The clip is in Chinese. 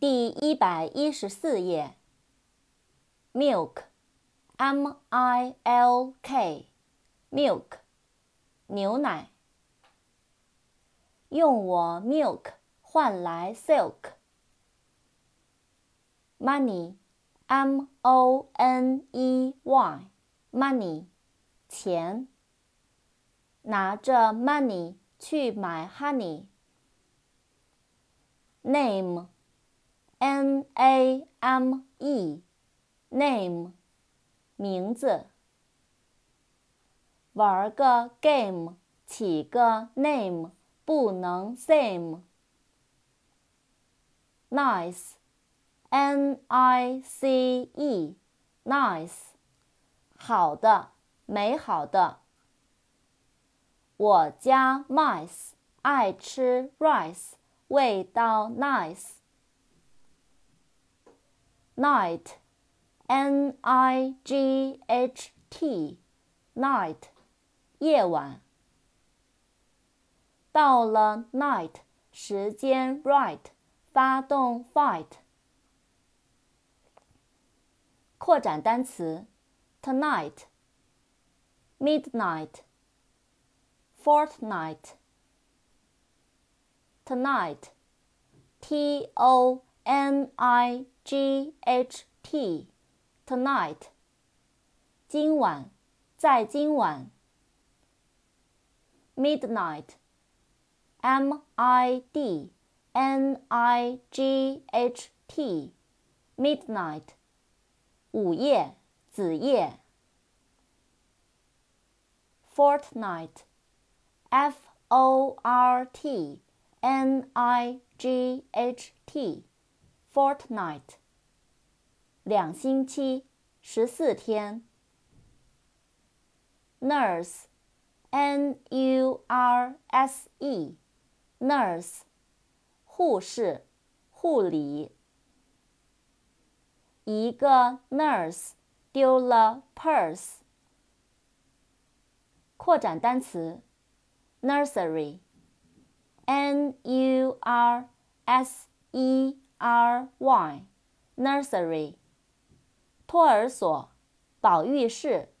第一百一十四页。milk，m i l k，milk，牛奶。用我 milk 换来 silk。money，m o n e y，money，钱。拿着 money 去买 honey。Name Name, name, 名字。玩个 game，起个 name，不能 same。nice，n i c e，nice，好的，美好的。我家 mice 爱吃 rice。味道 nice。night, n i g h t, night，夜晚。到了 night，时间 right，发动 fight。扩展单词：tonight, midnight, fortnight。tonight, T O N I G H T, tonight. 今晚，在今晚。midnight, M I D N I G H T, midnight. 午夜，子夜。fortnight, F O R T N I G H T，fortnight， 两星期，十四天。Nurse，N U R S E，nurse，护士，护理。一个 nurse 丢了 purse。扩展单词，nursery。N U R S E R Y，nursery，托儿所，保育室。